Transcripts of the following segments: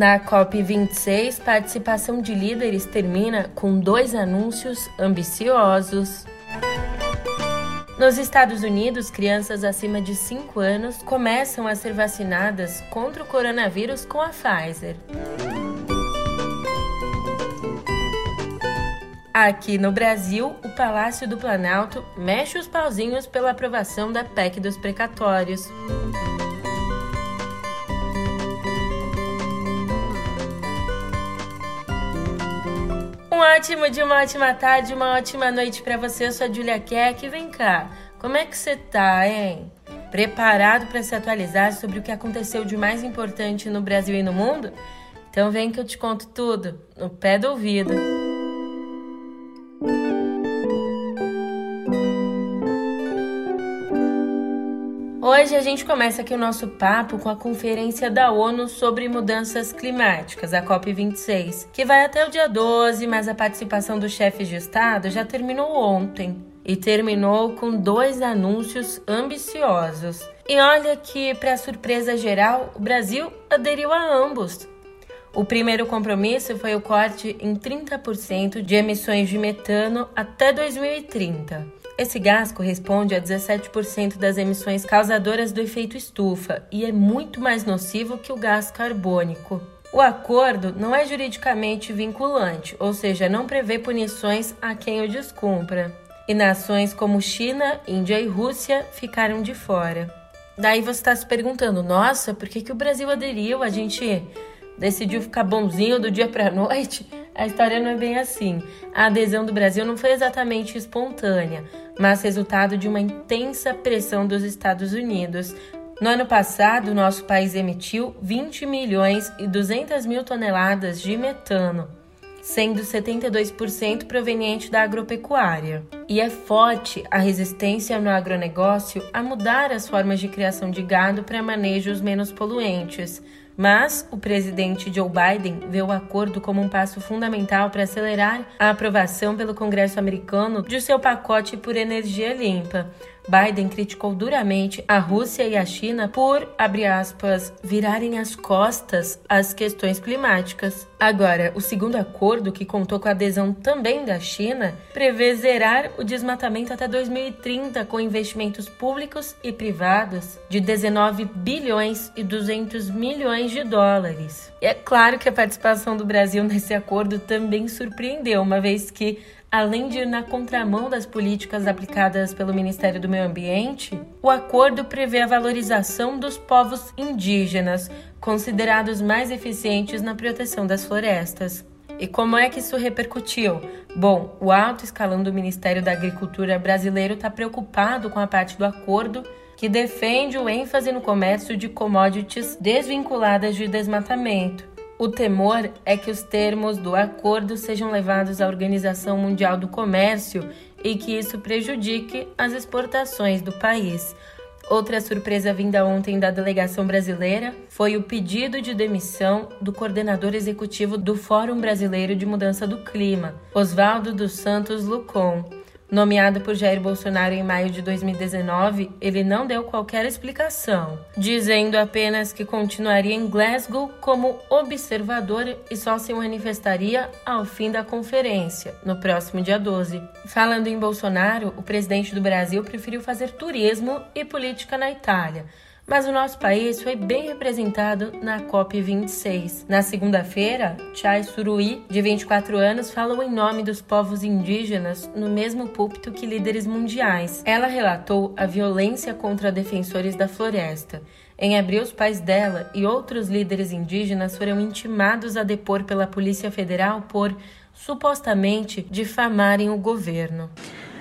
Na COP26, participação de líderes termina com dois anúncios ambiciosos. Nos Estados Unidos, crianças acima de 5 anos começam a ser vacinadas contra o coronavírus com a Pfizer. Aqui no Brasil, o Palácio do Planalto mexe os pauzinhos pela aprovação da PEC dos precatórios. Ótimo dia, uma ótima tarde, uma ótima noite para você. Eu sou a Julia Keck. Vem cá, como é que você tá, hein? Preparado para se atualizar sobre o que aconteceu de mais importante no Brasil e no mundo? Então vem que eu te conto tudo, no pé do ouvido. Hoje a gente começa aqui o nosso papo com a Conferência da ONU sobre Mudanças Climáticas, a COP26, que vai até o dia 12, mas a participação dos chefes de Estado já terminou ontem. E terminou com dois anúncios ambiciosos. E olha que, para surpresa geral, o Brasil aderiu a ambos. O primeiro compromisso foi o corte em 30% de emissões de metano até 2030. Esse gás corresponde a 17% das emissões causadoras do efeito estufa e é muito mais nocivo que o gás carbônico. O acordo não é juridicamente vinculante, ou seja, não prevê punições a quem o descumpra. E nações como China, Índia e Rússia ficaram de fora. Daí você está se perguntando: nossa, por que, que o Brasil aderiu? A gente decidiu ficar bonzinho do dia para a noite? A história não é bem assim. A adesão do Brasil não foi exatamente espontânea, mas resultado de uma intensa pressão dos Estados Unidos. No ano passado, nosso país emitiu 20 milhões e 200 mil toneladas de metano, sendo 72% proveniente da agropecuária. E é forte a resistência no agronegócio a mudar as formas de criação de gado para manejos menos poluentes. Mas o presidente Joe Biden vê o acordo como um passo fundamental para acelerar a aprovação pelo Congresso americano de seu pacote por energia limpa. Biden criticou duramente a Rússia e a China por, abre aspas, virarem as costas às questões climáticas. Agora, o segundo acordo, que contou com a adesão também da China, prevê zerar o desmatamento até 2030 com investimentos públicos e privados de 19 bilhões e 200 milhões de dólares. E é claro que a participação do Brasil nesse acordo também surpreendeu, uma vez que Além de ir na contramão das políticas aplicadas pelo Ministério do Meio Ambiente, o acordo prevê a valorização dos povos indígenas, considerados mais eficientes na proteção das florestas. E como é que isso repercutiu? Bom, o alto escalão do Ministério da Agricultura brasileiro está preocupado com a parte do acordo que defende o ênfase no comércio de commodities desvinculadas de desmatamento o temor é que os termos do acordo sejam levados à Organização Mundial do Comércio e que isso prejudique as exportações do país. Outra surpresa vinda ontem da delegação brasileira foi o pedido de demissão do coordenador executivo do Fórum Brasileiro de Mudança do Clima, Oswaldo dos Santos Lucon. Nomeado por Jair Bolsonaro em maio de 2019, ele não deu qualquer explicação, dizendo apenas que continuaria em Glasgow como observador e só se manifestaria ao fim da conferência, no próximo dia 12. Falando em Bolsonaro, o presidente do Brasil preferiu fazer turismo e política na Itália mas o nosso país foi bem representado na COP26. Na segunda-feira, Chai Surui, de 24 anos, falou em nome dos povos indígenas no mesmo púlpito que líderes mundiais. Ela relatou a violência contra defensores da floresta. Em abril, os pais dela e outros líderes indígenas foram intimados a depor pela Polícia Federal por supostamente difamarem o governo.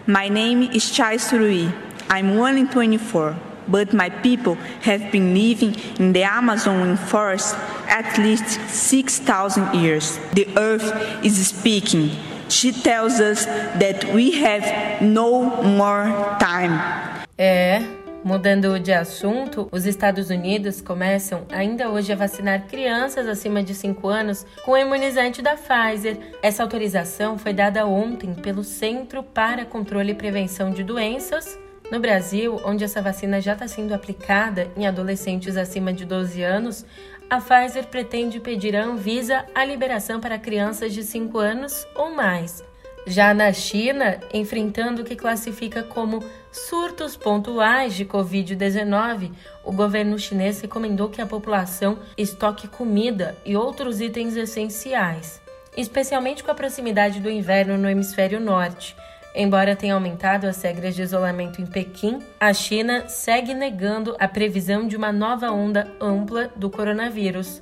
My name is Chai Surui. I'm 1 in 24 but my people have been living in the Amazon forest at least 6,000 years. The earth is speaking. She tells us that we have no more time. É, Mudando de assunto, os Estados Unidos começam ainda hoje a vacinar crianças acima de 5 anos com o imunizante da Pfizer. Essa autorização foi dada ontem pelo Centro para Controle e Prevenção de Doenças no Brasil, onde essa vacina já está sendo aplicada em adolescentes acima de 12 anos, a Pfizer pretende pedir à Anvisa a liberação para crianças de 5 anos ou mais. Já na China, enfrentando o que classifica como surtos pontuais de Covid-19, o governo chinês recomendou que a população estoque comida e outros itens essenciais, especialmente com a proximidade do inverno no hemisfério norte. Embora tenha aumentado as regras de isolamento em Pequim, a China segue negando a previsão de uma nova onda ampla do coronavírus.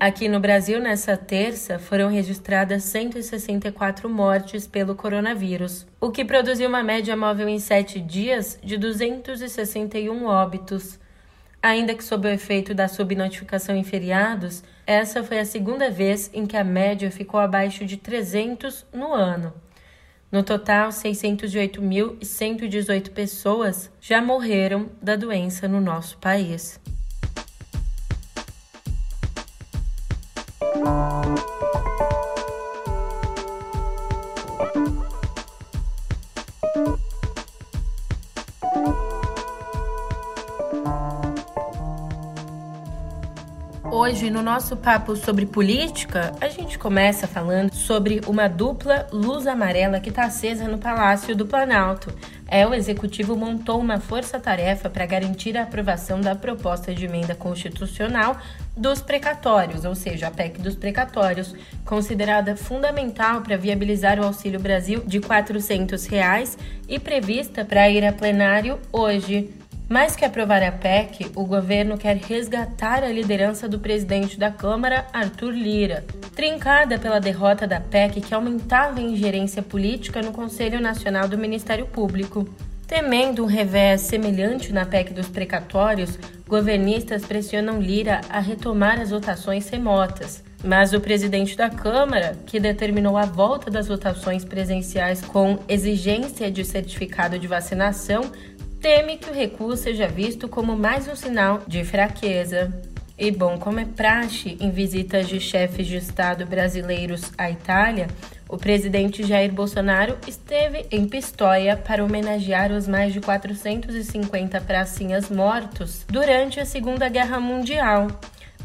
Aqui no Brasil, nessa terça, foram registradas 164 mortes pelo coronavírus, o que produziu uma média móvel em sete dias de 261 óbitos. Ainda que sob o efeito da subnotificação em feriados, essa foi a segunda vez em que a média ficou abaixo de 300 no ano. No total, 608.118 pessoas já morreram da doença no nosso país. Hoje, no nosso papo sobre política, a gente começa falando sobre uma dupla luz amarela que está acesa no Palácio do Planalto. É, o executivo montou uma força-tarefa para garantir a aprovação da proposta de emenda constitucional dos precatórios, ou seja, a PEC dos precatórios, considerada fundamental para viabilizar o Auxílio Brasil de 400 reais e prevista para ir a plenário hoje. Mais que aprovar a PEC, o governo quer resgatar a liderança do presidente da Câmara, Arthur Lira, trincada pela derrota da PEC que aumentava a ingerência política no Conselho Nacional do Ministério Público. Temendo um revés semelhante na PEC dos precatórios, governistas pressionam Lira a retomar as votações remotas. Mas o presidente da Câmara, que determinou a volta das votações presenciais com exigência de certificado de vacinação, teme que o recuo seja visto como mais um sinal de fraqueza. E bom, como é praxe em visitas de chefes de Estado brasileiros à Itália, o presidente Jair Bolsonaro esteve em Pistoia para homenagear os mais de 450 pracinhas mortos durante a Segunda Guerra Mundial.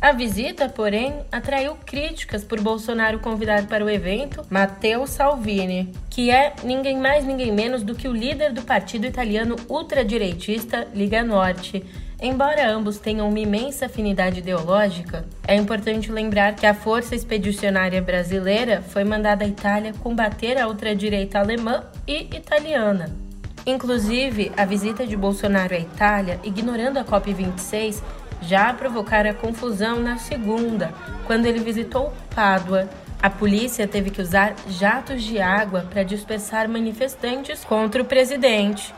A visita, porém, atraiu críticas por Bolsonaro convidar para o evento Matteo Salvini, que é ninguém mais ninguém menos do que o líder do partido italiano ultradireitista Liga Norte. Embora ambos tenham uma imensa afinidade ideológica, é importante lembrar que a Força Expedicionária Brasileira foi mandada à Itália combater a ultradireita alemã e italiana. Inclusive, a visita de Bolsonaro à Itália, ignorando a COP26, já provocara confusão na segunda, quando ele visitou Pádua. A polícia teve que usar jatos de água para dispersar manifestantes contra o presidente.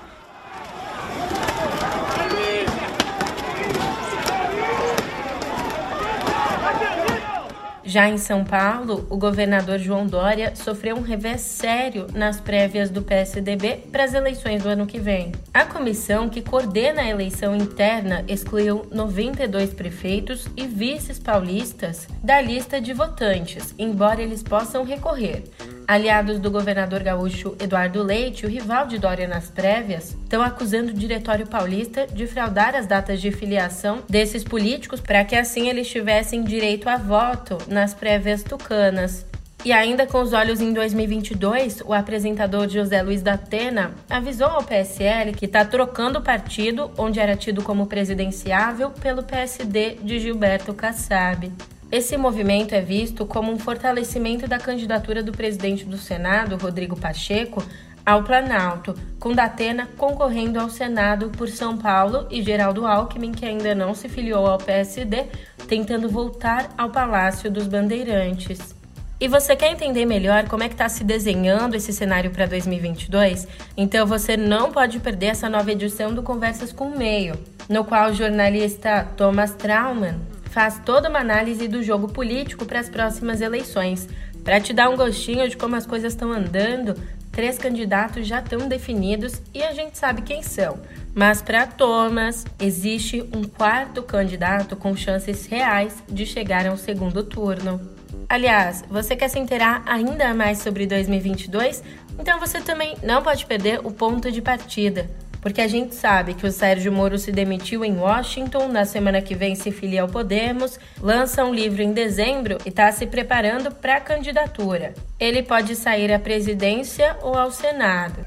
Já em São Paulo, o governador João Dória sofreu um revés sério nas prévias do PSDB para as eleições do ano que vem. A comissão que coordena a eleição interna excluiu 92 prefeitos e vices paulistas da lista de votantes, embora eles possam recorrer. Aliados do governador gaúcho Eduardo Leite, o rival de Dória nas prévias, estão acusando o Diretório Paulista de fraudar as datas de filiação desses políticos para que assim eles tivessem direito a voto nas prévias tucanas. E ainda com os olhos em 2022, o apresentador José Luiz da Atena avisou ao PSL que está trocando o partido, onde era tido como presidenciável, pelo PSD de Gilberto Kassab. Esse movimento é visto como um fortalecimento da candidatura do presidente do Senado, Rodrigo Pacheco, ao Planalto, com Datena concorrendo ao Senado por São Paulo e Geraldo Alckmin, que ainda não se filiou ao PSD, tentando voltar ao Palácio dos Bandeirantes. E você quer entender melhor como é que está se desenhando esse cenário para 2022? Então você não pode perder essa nova edição do Conversas com o Meio, no qual o jornalista Thomas Trauman faz toda uma análise do jogo político para as próximas eleições. Para te dar um gostinho de como as coisas estão andando, três candidatos já estão definidos e a gente sabe quem são. Mas para Thomas, existe um quarto candidato com chances reais de chegar ao segundo turno. Aliás, você quer se inteirar ainda mais sobre 2022? Então você também não pode perder o ponto de partida porque a gente sabe que o Sérgio Moro se demitiu em Washington, na semana que vem se filia ao Podemos, lança um livro em dezembro e está se preparando para a candidatura. Ele pode sair à presidência ou ao Senado.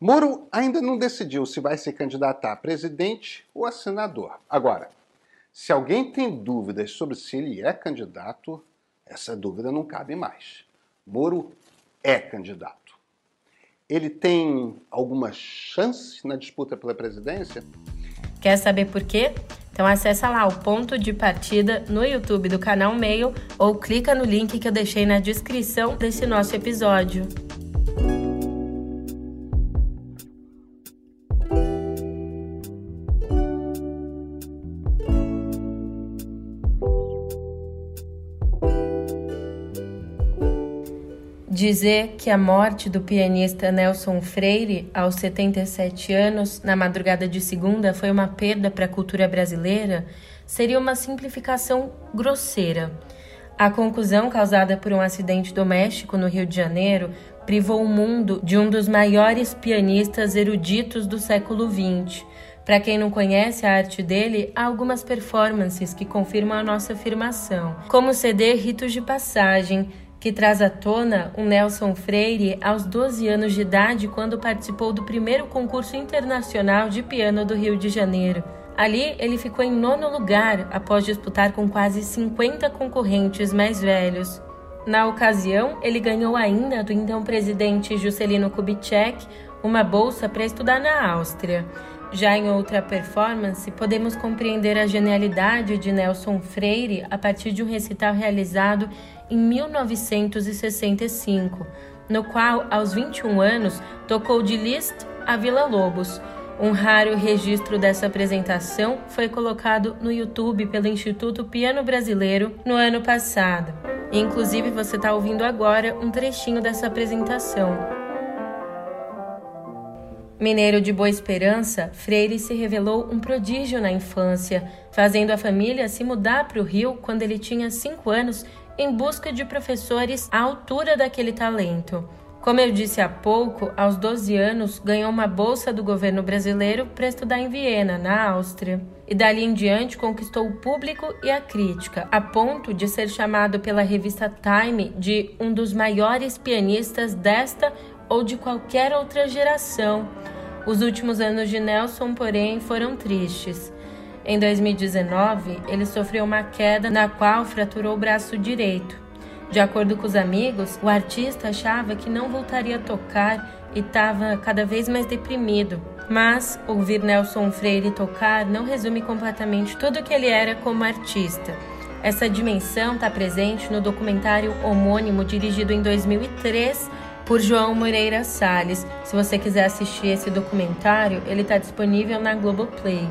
Moro ainda não decidiu se vai se candidatar a presidente ou a senador. Agora, se alguém tem dúvidas sobre se ele é candidato, essa dúvida não cabe mais. Moro é candidato. Ele tem alguma chance na disputa pela presidência? Quer saber por quê? Então acessa lá o ponto de partida no YouTube do canal Meio ou clica no link que eu deixei na descrição desse nosso episódio. Dizer que a morte do pianista Nelson Freire, aos 77 anos, na madrugada de segunda, foi uma perda para a cultura brasileira seria uma simplificação grosseira. A conclusão causada por um acidente doméstico no Rio de Janeiro privou o mundo de um dos maiores pianistas eruditos do século XX. Para quem não conhece a arte dele, há algumas performances que confirmam a nossa afirmação, como o CD Ritos de Passagem, que traz à tona o Nelson Freire aos 12 anos de idade quando participou do primeiro concurso internacional de piano do Rio de Janeiro. Ali, ele ficou em nono lugar após disputar com quase 50 concorrentes mais velhos. Na ocasião, ele ganhou ainda do então presidente Juscelino Kubitschek uma bolsa para estudar na Áustria. Já em outra performance, podemos compreender a genialidade de Nelson Freire a partir de um recital realizado em 1965, no qual, aos 21 anos, tocou de Liszt a Vila Lobos. Um raro registro dessa apresentação foi colocado no YouTube pelo Instituto Piano Brasileiro no ano passado. Inclusive, você está ouvindo agora um trechinho dessa apresentação. Mineiro de Boa Esperança, Freire se revelou um prodígio na infância, fazendo a família se mudar para o Rio quando ele tinha 5 anos em busca de professores à altura daquele talento. Como eu disse há pouco, aos 12 anos ganhou uma bolsa do governo brasileiro para estudar em Viena, na Áustria. E dali em diante conquistou o público e a crítica, a ponto de ser chamado pela revista Time de um dos maiores pianistas desta ou de qualquer outra geração. Os últimos anos de Nelson, porém, foram tristes. Em 2019, ele sofreu uma queda na qual fraturou o braço direito. De acordo com os amigos, o artista achava que não voltaria a tocar e estava cada vez mais deprimido. Mas ouvir Nelson Freire tocar não resume completamente tudo o que ele era como artista. Essa dimensão está presente no documentário homônimo dirigido em 2003 por João Moreira Salles. Se você quiser assistir esse documentário, ele está disponível na Globoplay.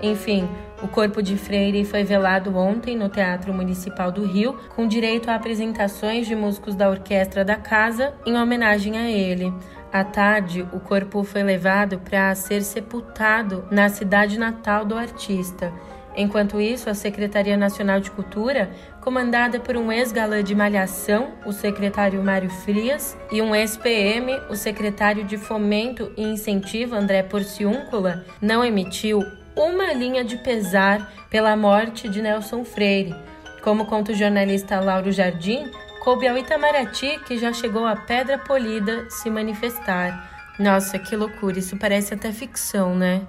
Enfim, o corpo de Freire foi velado ontem no Teatro Municipal do Rio, com direito a apresentações de músicos da orquestra da casa em homenagem a ele. À tarde, o corpo foi levado para ser sepultado na cidade natal do artista. Enquanto isso, a Secretaria Nacional de Cultura, comandada por um ex-galã de Malhação, o secretário Mário Frias, e um ex-PM, o secretário de Fomento e Incentivo, André Porciúncula, não emitiu uma linha de pesar pela morte de Nelson Freire. Como conta o jornalista Lauro Jardim, coube ao Itamaraty, que já chegou a Pedra Polida, se manifestar. Nossa, que loucura, isso parece até ficção, né?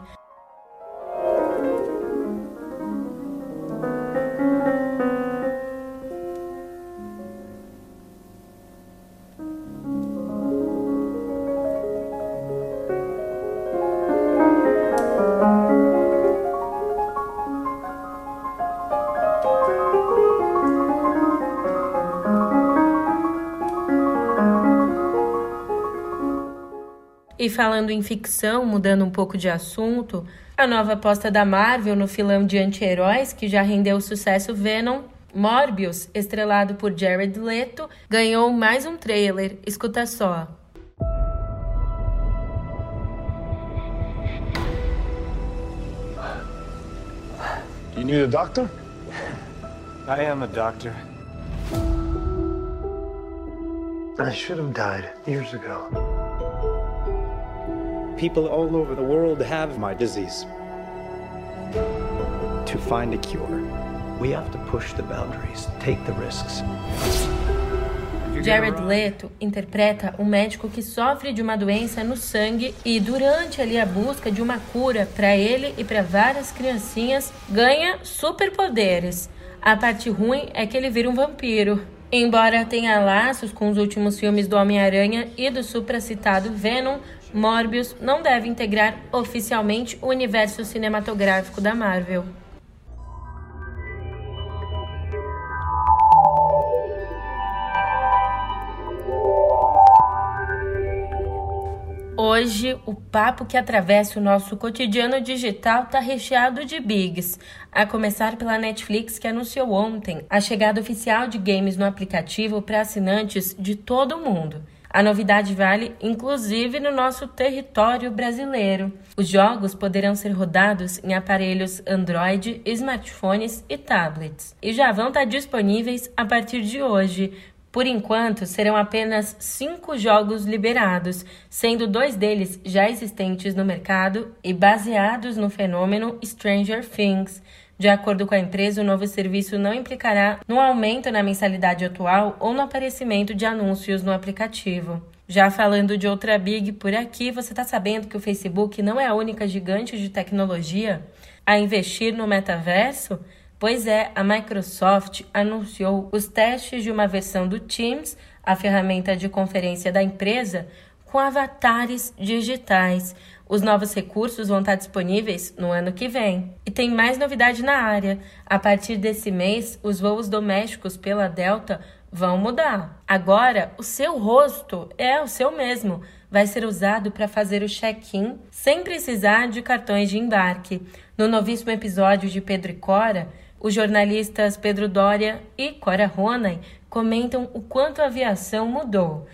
E falando em ficção, mudando um pouco de assunto, a nova aposta da Marvel no filão de anti-heróis, que já rendeu o sucesso Venom, Morbius, estrelado por Jared Leto, ganhou mais um trailer. Escuta só. You need a doctor? I am a doctor. I should have died years ago. People all over the world have my disease. To find a cure, we have to push the boundaries, take the risks. Jared Leto interpreta um médico que sofre de uma doença no sangue e durante ali a busca de uma cura para ele e para várias criancinhas ganha superpoderes. A parte ruim é que ele vira um vampiro. Embora tenha laços com os últimos filmes do Homem-Aranha e do supracitado Venom, Morbius não deve integrar oficialmente o universo cinematográfico da Marvel. Hoje, o papo que atravessa o nosso cotidiano digital está recheado de bigs, a começar pela Netflix, que anunciou ontem a chegada oficial de games no aplicativo para assinantes de todo o mundo. A novidade vale inclusive no nosso território brasileiro. Os jogos poderão ser rodados em aparelhos Android, smartphones e tablets, e já vão estar disponíveis a partir de hoje, por enquanto, serão apenas cinco jogos liberados, sendo dois deles já existentes no mercado e baseados no fenômeno Stranger Things. De acordo com a empresa, o novo serviço não implicará no aumento na mensalidade atual ou no aparecimento de anúncios no aplicativo. Já falando de outra big por aqui, você está sabendo que o Facebook não é a única gigante de tecnologia a investir no metaverso? Pois é, a Microsoft anunciou os testes de uma versão do Teams, a ferramenta de conferência da empresa, com avatares digitais. Os novos recursos vão estar disponíveis no ano que vem. E tem mais novidade na área. A partir desse mês, os voos domésticos pela Delta vão mudar. Agora, o seu rosto é o seu mesmo. Vai ser usado para fazer o check-in sem precisar de cartões de embarque. No novíssimo episódio de Pedro e Cora, os jornalistas Pedro Doria e Cora Ronen comentam o quanto a aviação mudou.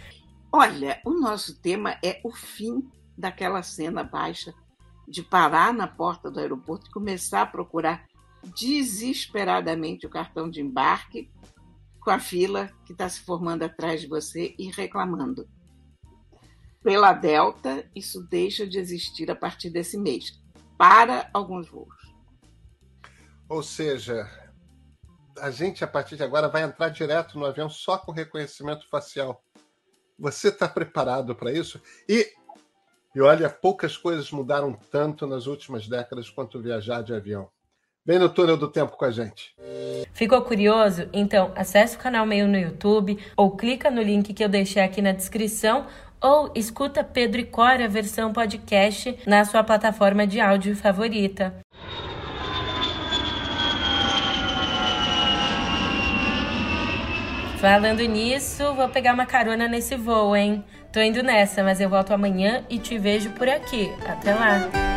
Olha, o nosso tema é o fim daquela cena baixa de parar na porta do aeroporto e começar a procurar desesperadamente o cartão de embarque com a fila que está se formando atrás de você e reclamando. Pela Delta, isso deixa de existir a partir desse mês, para alguns voos. Ou seja, a gente a partir de agora vai entrar direto no avião só com reconhecimento facial. Você está preparado para isso? E, e olha, poucas coisas mudaram tanto nas últimas décadas quanto viajar de avião. Vem no túnel do tempo com a gente. Ficou curioso? Então acesse o canal Meio no YouTube ou clica no link que eu deixei aqui na descrição ou escuta Pedro e Cora versão podcast na sua plataforma de áudio favorita. Falando nisso, vou pegar uma carona nesse voo, hein? Tô indo nessa, mas eu volto amanhã e te vejo por aqui. Até lá!